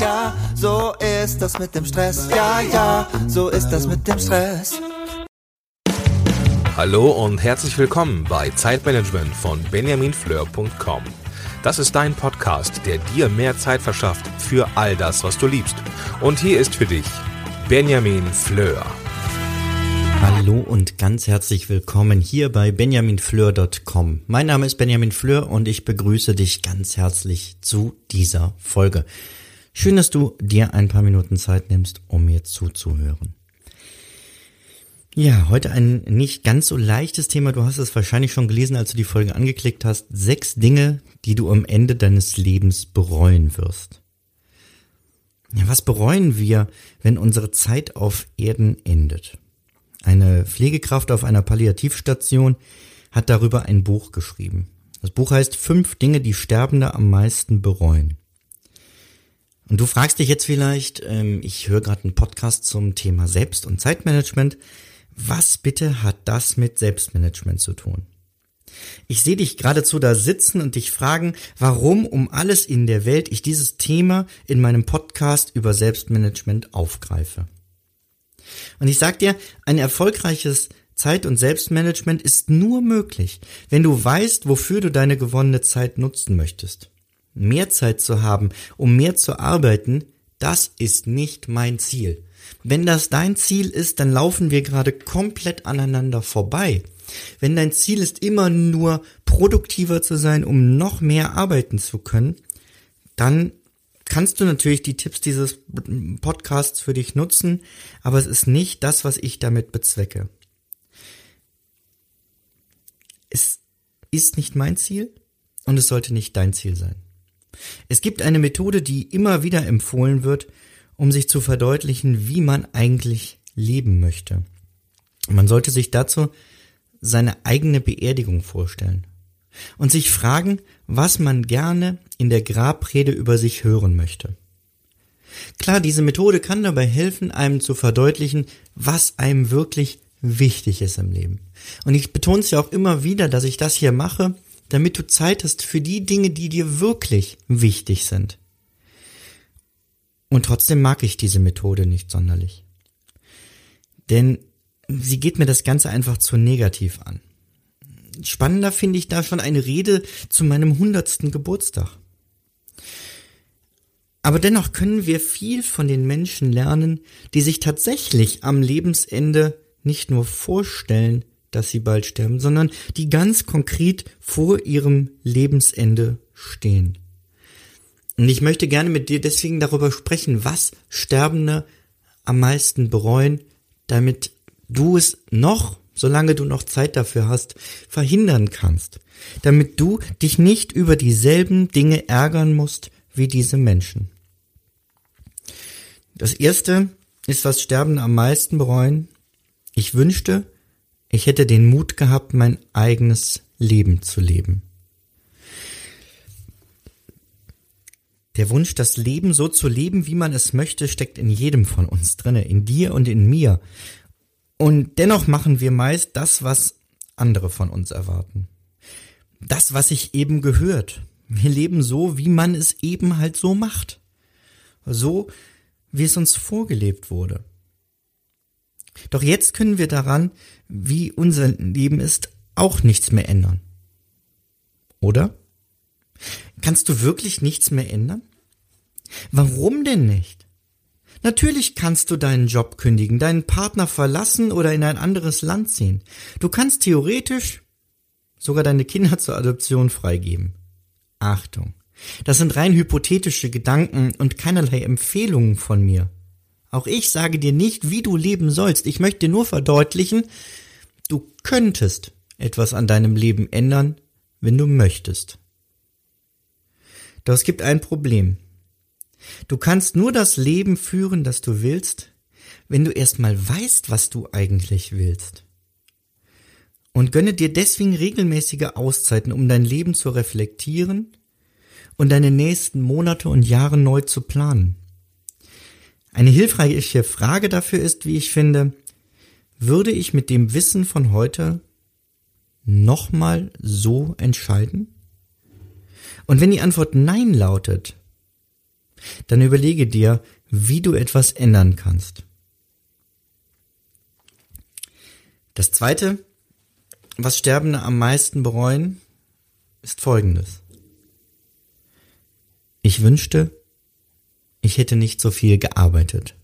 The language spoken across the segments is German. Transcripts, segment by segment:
ja, so ist das mit dem Stress. Ja, ja, so ist das mit dem Stress. Hallo und herzlich willkommen bei Zeitmanagement von benjaminfleur.com. Das ist dein Podcast, der dir mehr Zeit verschafft für all das, was du liebst. Und hier ist für dich Benjamin Fleur. Hallo und ganz herzlich willkommen hier bei benjaminfleur.com. Mein Name ist Benjamin Fleur und ich begrüße dich ganz herzlich zu dieser Folge. Schön, dass du dir ein paar Minuten Zeit nimmst, um mir zuzuhören. Ja, heute ein nicht ganz so leichtes Thema. Du hast es wahrscheinlich schon gelesen, als du die Folge angeklickt hast. Sechs Dinge, die du am Ende deines Lebens bereuen wirst. Ja, was bereuen wir, wenn unsere Zeit auf Erden endet? Eine Pflegekraft auf einer Palliativstation hat darüber ein Buch geschrieben. Das Buch heißt Fünf Dinge, die Sterbende am meisten bereuen. Und du fragst dich jetzt vielleicht, ähm, ich höre gerade einen Podcast zum Thema Selbst- und Zeitmanagement. Was bitte hat das mit Selbstmanagement zu tun? Ich sehe dich geradezu da sitzen und dich fragen, warum um alles in der Welt ich dieses Thema in meinem Podcast über Selbstmanagement aufgreife. Und ich sag dir, ein erfolgreiches Zeit- und Selbstmanagement ist nur möglich, wenn du weißt, wofür du deine gewonnene Zeit nutzen möchtest. Mehr Zeit zu haben, um mehr zu arbeiten, das ist nicht mein Ziel. Wenn das dein Ziel ist, dann laufen wir gerade komplett aneinander vorbei. Wenn dein Ziel ist, immer nur produktiver zu sein, um noch mehr arbeiten zu können, dann kannst du natürlich die Tipps dieses Podcasts für dich nutzen, aber es ist nicht das, was ich damit bezwecke. Es ist nicht mein Ziel und es sollte nicht dein Ziel sein. Es gibt eine Methode, die immer wieder empfohlen wird, um sich zu verdeutlichen, wie man eigentlich leben möchte. Man sollte sich dazu seine eigene Beerdigung vorstellen und sich fragen, was man gerne in der Grabrede über sich hören möchte. Klar, diese Methode kann dabei helfen, einem zu verdeutlichen, was einem wirklich wichtig ist im Leben. Und ich betone es ja auch immer wieder, dass ich das hier mache, damit du Zeit hast für die Dinge, die dir wirklich wichtig sind. Und trotzdem mag ich diese Methode nicht sonderlich. Denn sie geht mir das Ganze einfach zu negativ an. Spannender finde ich da schon eine Rede zu meinem hundertsten Geburtstag. Aber dennoch können wir viel von den Menschen lernen, die sich tatsächlich am Lebensende nicht nur vorstellen, dass sie bald sterben, sondern die ganz konkret vor ihrem Lebensende stehen. Und ich möchte gerne mit dir deswegen darüber sprechen, was Sterbende am meisten bereuen, damit du es noch solange du noch Zeit dafür hast, verhindern kannst, damit du dich nicht über dieselben Dinge ärgern musst wie diese Menschen. Das erste ist, was Sterbende am meisten bereuen. Ich wünschte, ich hätte den Mut gehabt, mein eigenes Leben zu leben. Der Wunsch, das Leben so zu leben, wie man es möchte, steckt in jedem von uns drinne, in dir und in mir. Und dennoch machen wir meist das, was andere von uns erwarten. Das, was sich eben gehört. Wir leben so, wie man es eben halt so macht. So, wie es uns vorgelebt wurde. Doch jetzt können wir daran, wie unser Leben ist, auch nichts mehr ändern. Oder? Kannst du wirklich nichts mehr ändern? Warum denn nicht? Natürlich kannst du deinen Job kündigen, deinen Partner verlassen oder in ein anderes Land ziehen. Du kannst theoretisch sogar deine Kinder zur Adoption freigeben. Achtung. Das sind rein hypothetische Gedanken und keinerlei Empfehlungen von mir. Auch ich sage dir nicht, wie du leben sollst. Ich möchte dir nur verdeutlichen, du könntest etwas an deinem Leben ändern, wenn du möchtest. Doch es gibt ein Problem. Du kannst nur das Leben führen, das du willst, wenn du erstmal weißt, was du eigentlich willst. Und gönne dir deswegen regelmäßige Auszeiten, um dein Leben zu reflektieren und deine nächsten Monate und Jahre neu zu planen. Eine hilfreiche Frage dafür ist, wie ich finde, würde ich mit dem Wissen von heute nochmal so entscheiden? Und wenn die Antwort Nein lautet, dann überlege dir, wie du etwas ändern kannst. Das zweite, was Sterbende am meisten bereuen, ist folgendes. Ich wünschte, ich hätte nicht so viel gearbeitet.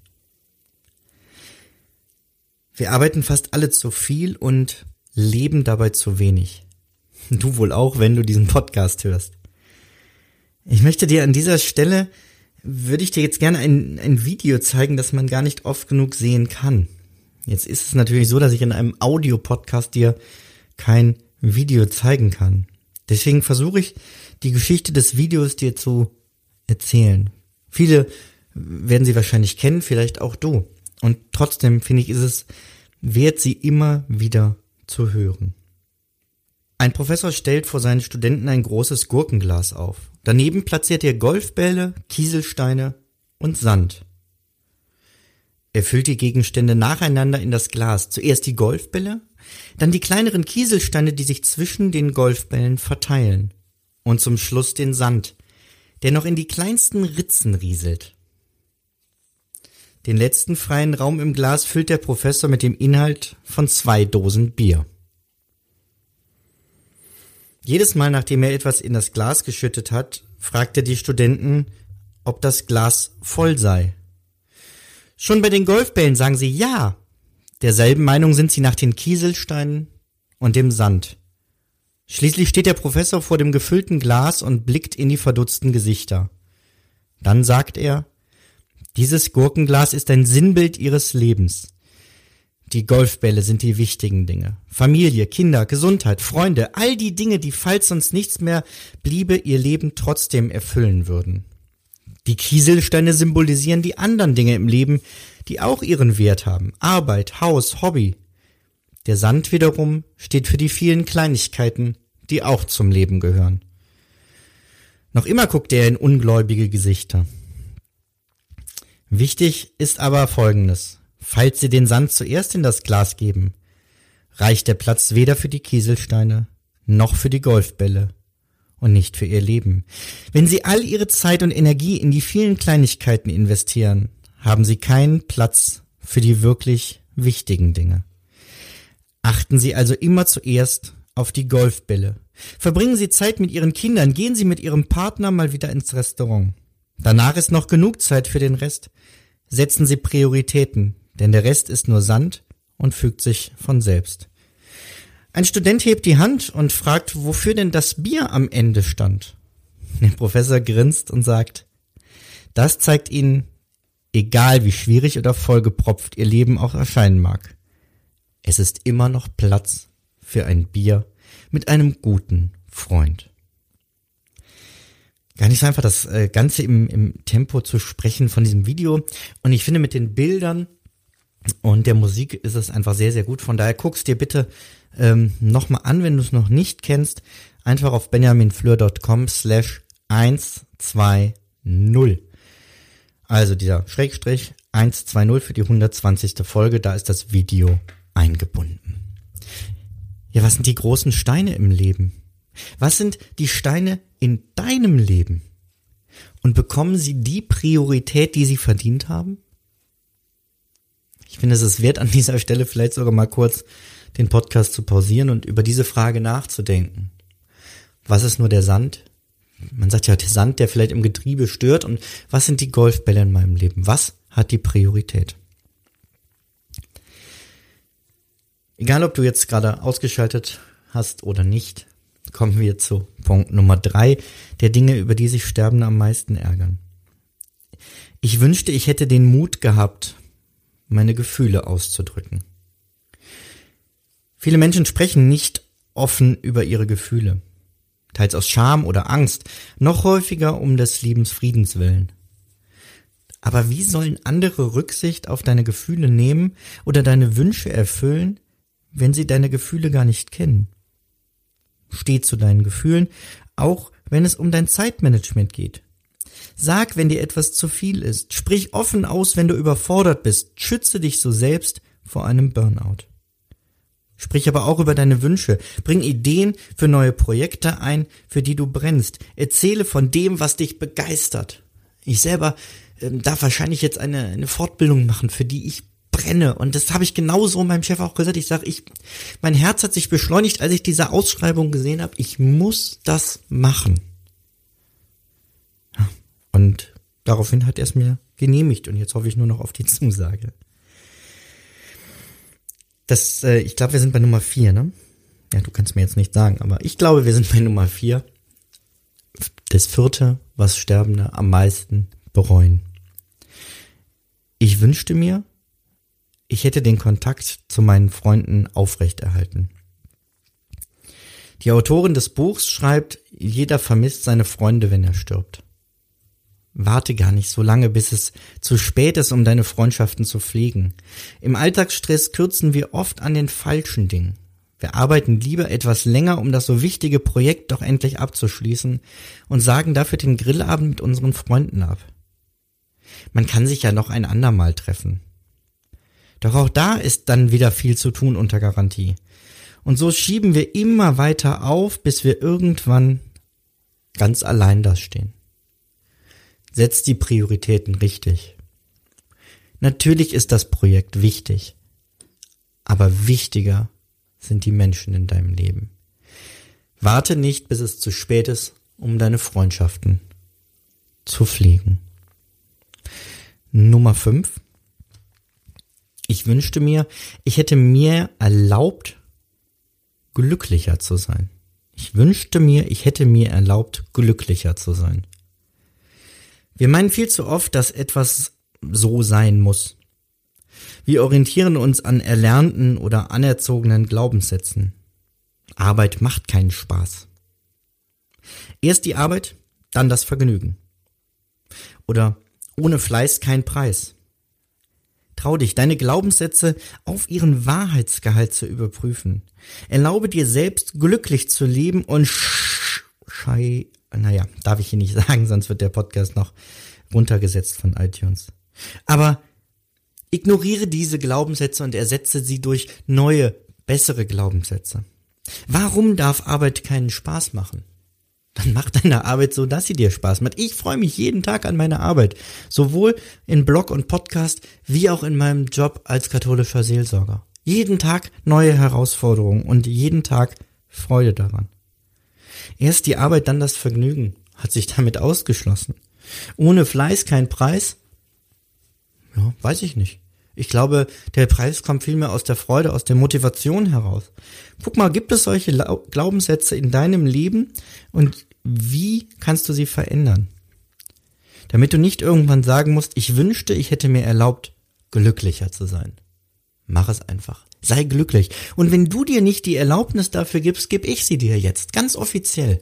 Wir arbeiten fast alle zu viel und leben dabei zu wenig. Du wohl auch, wenn du diesen Podcast hörst. Ich möchte dir an dieser Stelle, würde ich dir jetzt gerne ein, ein Video zeigen, das man gar nicht oft genug sehen kann. Jetzt ist es natürlich so, dass ich in einem Audio-Podcast dir kein Video zeigen kann. Deswegen versuche ich, die Geschichte des Videos dir zu erzählen. Viele werden sie wahrscheinlich kennen, vielleicht auch du. Und trotzdem finde ich, ist es wert, sie immer wieder zu hören. Ein Professor stellt vor seinen Studenten ein großes Gurkenglas auf. Daneben platziert er Golfbälle, Kieselsteine und Sand. Er füllt die Gegenstände nacheinander in das Glas. Zuerst die Golfbälle, dann die kleineren Kieselsteine, die sich zwischen den Golfbällen verteilen. Und zum Schluss den Sand, der noch in die kleinsten Ritzen rieselt. Den letzten freien Raum im Glas füllt der Professor mit dem Inhalt von zwei Dosen Bier. Jedes Mal, nachdem er etwas in das Glas geschüttet hat, fragt er die Studenten, ob das Glas voll sei. Schon bei den Golfbällen sagen sie ja. Derselben Meinung sind sie nach den Kieselsteinen und dem Sand. Schließlich steht der Professor vor dem gefüllten Glas und blickt in die verdutzten Gesichter. Dann sagt er, dieses Gurkenglas ist ein Sinnbild ihres Lebens. Die Golfbälle sind die wichtigen Dinge. Familie, Kinder, Gesundheit, Freunde, all die Dinge, die falls sonst nichts mehr bliebe, ihr Leben trotzdem erfüllen würden. Die Kieselsteine symbolisieren die anderen Dinge im Leben, die auch ihren Wert haben. Arbeit, Haus, Hobby. Der Sand wiederum steht für die vielen Kleinigkeiten, die auch zum Leben gehören. Noch immer guckt er in ungläubige Gesichter. Wichtig ist aber Folgendes. Falls Sie den Sand zuerst in das Glas geben, reicht der Platz weder für die Kieselsteine noch für die Golfbälle und nicht für Ihr Leben. Wenn Sie all Ihre Zeit und Energie in die vielen Kleinigkeiten investieren, haben Sie keinen Platz für die wirklich wichtigen Dinge. Achten Sie also immer zuerst auf die Golfbälle. Verbringen Sie Zeit mit Ihren Kindern, gehen Sie mit Ihrem Partner mal wieder ins Restaurant. Danach ist noch genug Zeit für den Rest. Setzen Sie Prioritäten, denn der Rest ist nur Sand und fügt sich von selbst. Ein Student hebt die Hand und fragt, wofür denn das Bier am Ende stand. Der Professor grinst und sagt, das zeigt Ihnen, egal wie schwierig oder vollgepropft Ihr Leben auch erscheinen mag, es ist immer noch Platz für ein Bier mit einem guten Freund. Gar nicht so einfach, das äh, Ganze im, im Tempo zu sprechen von diesem Video. Und ich finde, mit den Bildern und der Musik ist es einfach sehr, sehr gut. Von daher guckst dir bitte ähm, nochmal an, wenn du es noch nicht kennst. Einfach auf benjaminfleur.com slash 120. Also dieser Schrägstrich 120 für die 120. Folge, da ist das Video eingebunden. Ja, was sind die großen Steine im Leben? Was sind die Steine in deinem Leben? Und bekommen sie die Priorität, die sie verdient haben? Ich finde, es ist wert, an dieser Stelle vielleicht sogar mal kurz den Podcast zu pausieren und über diese Frage nachzudenken. Was ist nur der Sand? Man sagt ja, der Sand, der vielleicht im Getriebe stört. Und was sind die Golfbälle in meinem Leben? Was hat die Priorität? Egal, ob du jetzt gerade ausgeschaltet hast oder nicht, kommen wir zu Punkt Nummer drei der Dinge, über die sich Sterbende am meisten ärgern. Ich wünschte, ich hätte den Mut gehabt, meine Gefühle auszudrücken. Viele Menschen sprechen nicht offen über ihre Gefühle, teils aus Scham oder Angst, noch häufiger um des Liebens Friedens willen. Aber wie sollen andere Rücksicht auf deine Gefühle nehmen oder deine Wünsche erfüllen, wenn sie deine Gefühle gar nicht kennen? Steh zu deinen Gefühlen, auch wenn es um dein Zeitmanagement geht. Sag, wenn dir etwas zu viel ist. Sprich offen aus, wenn du überfordert bist. Schütze dich so selbst vor einem Burnout. Sprich aber auch über deine Wünsche. Bring Ideen für neue Projekte ein, für die du brennst. Erzähle von dem, was dich begeistert. Ich selber ähm, darf wahrscheinlich jetzt eine, eine Fortbildung machen, für die ich brenne. Und das habe ich genauso meinem Chef auch gesagt. Ich sage, ich, mein Herz hat sich beschleunigt, als ich diese Ausschreibung gesehen habe. Ich muss das machen. Und daraufhin hat er es mir genehmigt und jetzt hoffe ich nur noch auf die Zusage. Das, äh, ich glaube, wir sind bei Nummer vier, ne? Ja, du kannst mir jetzt nicht sagen, aber ich glaube, wir sind bei Nummer vier. Das vierte, was Sterbende am meisten bereuen. Ich wünschte mir, ich hätte den Kontakt zu meinen Freunden aufrechterhalten. Die Autorin des Buchs schreibt, jeder vermisst seine Freunde, wenn er stirbt. Warte gar nicht so lange, bis es zu spät ist, um deine Freundschaften zu pflegen. Im Alltagsstress kürzen wir oft an den falschen Dingen. Wir arbeiten lieber etwas länger, um das so wichtige Projekt doch endlich abzuschließen und sagen dafür den Grillabend mit unseren Freunden ab. Man kann sich ja noch ein andermal treffen. Doch auch da ist dann wieder viel zu tun unter Garantie. Und so schieben wir immer weiter auf, bis wir irgendwann ganz allein dastehen. Setz die Prioritäten richtig. Natürlich ist das Projekt wichtig, aber wichtiger sind die Menschen in deinem Leben. Warte nicht, bis es zu spät ist, um deine Freundschaften zu pflegen. Nummer 5. Ich wünschte mir, ich hätte mir erlaubt, glücklicher zu sein. Ich wünschte mir, ich hätte mir erlaubt, glücklicher zu sein. Wir meinen viel zu oft, dass etwas so sein muss. Wir orientieren uns an erlernten oder anerzogenen Glaubenssätzen. Arbeit macht keinen Spaß. Erst die Arbeit, dann das Vergnügen. Oder ohne Fleiß kein Preis. Trau dich, deine Glaubenssätze auf ihren Wahrheitsgehalt zu überprüfen. Erlaube dir selbst glücklich zu leben und schei naja, darf ich hier nicht sagen, sonst wird der Podcast noch runtergesetzt von iTunes. Aber ignoriere diese Glaubenssätze und ersetze sie durch neue, bessere Glaubenssätze. Warum darf Arbeit keinen Spaß machen? Dann mach deine Arbeit so, dass sie dir Spaß macht. Ich freue mich jeden Tag an meine Arbeit. Sowohl in Blog und Podcast wie auch in meinem Job als katholischer Seelsorger. Jeden Tag neue Herausforderungen und jeden Tag Freude daran. Erst die Arbeit, dann das Vergnügen hat sich damit ausgeschlossen. Ohne Fleiß kein Preis? Ja, weiß ich nicht. Ich glaube, der Preis kommt vielmehr aus der Freude, aus der Motivation heraus. Guck mal, gibt es solche Glaubenssätze in deinem Leben und wie kannst du sie verändern? Damit du nicht irgendwann sagen musst, ich wünschte, ich hätte mir erlaubt, glücklicher zu sein. Mach es einfach. Sei glücklich. Und wenn du dir nicht die Erlaubnis dafür gibst, gebe ich sie dir jetzt, ganz offiziell.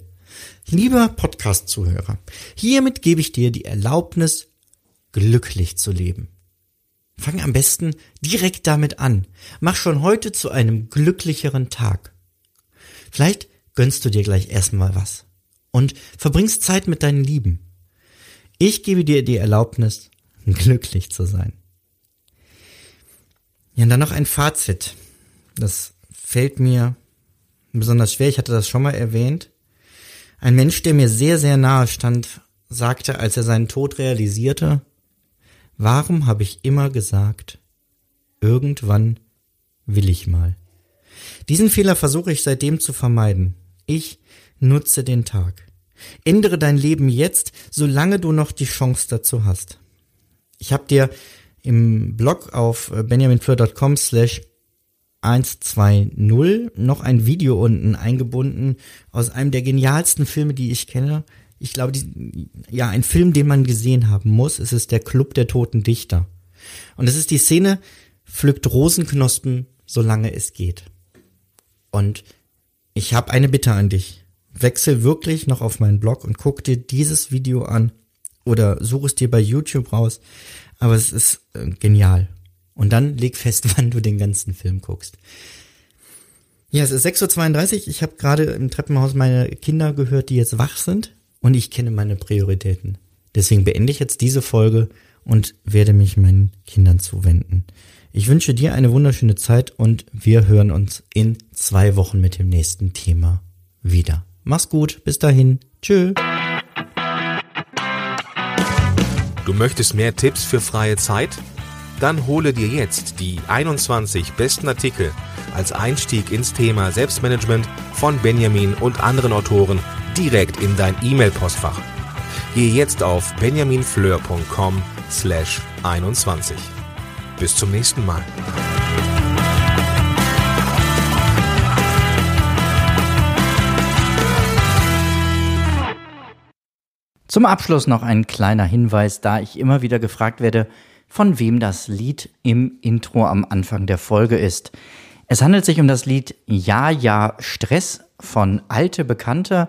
Lieber Podcast-Zuhörer, hiermit gebe ich dir die Erlaubnis, glücklich zu leben. Fang am besten direkt damit an. Mach schon heute zu einem glücklicheren Tag. Vielleicht gönnst du dir gleich erstmal was und verbringst Zeit mit deinen Lieben. Ich gebe dir die Erlaubnis, glücklich zu sein. Ja, und dann noch ein Fazit. Das fällt mir besonders schwer. Ich hatte das schon mal erwähnt. Ein Mensch, der mir sehr, sehr nahe stand, sagte, als er seinen Tod realisierte, warum habe ich immer gesagt, irgendwann will ich mal. Diesen Fehler versuche ich seitdem zu vermeiden. Ich nutze den Tag. Ändere dein Leben jetzt, solange du noch die Chance dazu hast. Ich habe dir im Blog auf benjaminfleur.com slash 120 noch ein Video unten eingebunden aus einem der genialsten Filme, die ich kenne. Ich glaube, die, ja, ein Film, den man gesehen haben muss. Es ist der Club der toten Dichter. Und es ist die Szene, pflückt Rosenknospen, solange es geht. Und ich habe eine Bitte an dich. Wechsel wirklich noch auf meinen Blog und guck dir dieses Video an oder such es dir bei YouTube raus aber es ist äh, genial. Und dann leg fest, wann du den ganzen Film guckst. Ja, es ist 6.32 Uhr. Ich habe gerade im Treppenhaus meine Kinder gehört, die jetzt wach sind. Und ich kenne meine Prioritäten. Deswegen beende ich jetzt diese Folge und werde mich meinen Kindern zuwenden. Ich wünsche dir eine wunderschöne Zeit und wir hören uns in zwei Wochen mit dem nächsten Thema wieder. Mach's gut, bis dahin. Tschö. Du möchtest mehr Tipps für freie Zeit? Dann hole dir jetzt die 21 besten Artikel als Einstieg ins Thema Selbstmanagement von Benjamin und anderen Autoren direkt in dein E-Mail-Postfach. Gehe jetzt auf benjaminfleur.com slash 21. Bis zum nächsten Mal. Zum Abschluss noch ein kleiner Hinweis, da ich immer wieder gefragt werde, von wem das Lied im Intro am Anfang der Folge ist. Es handelt sich um das Lied Ja, ja, Stress von Alte Bekannte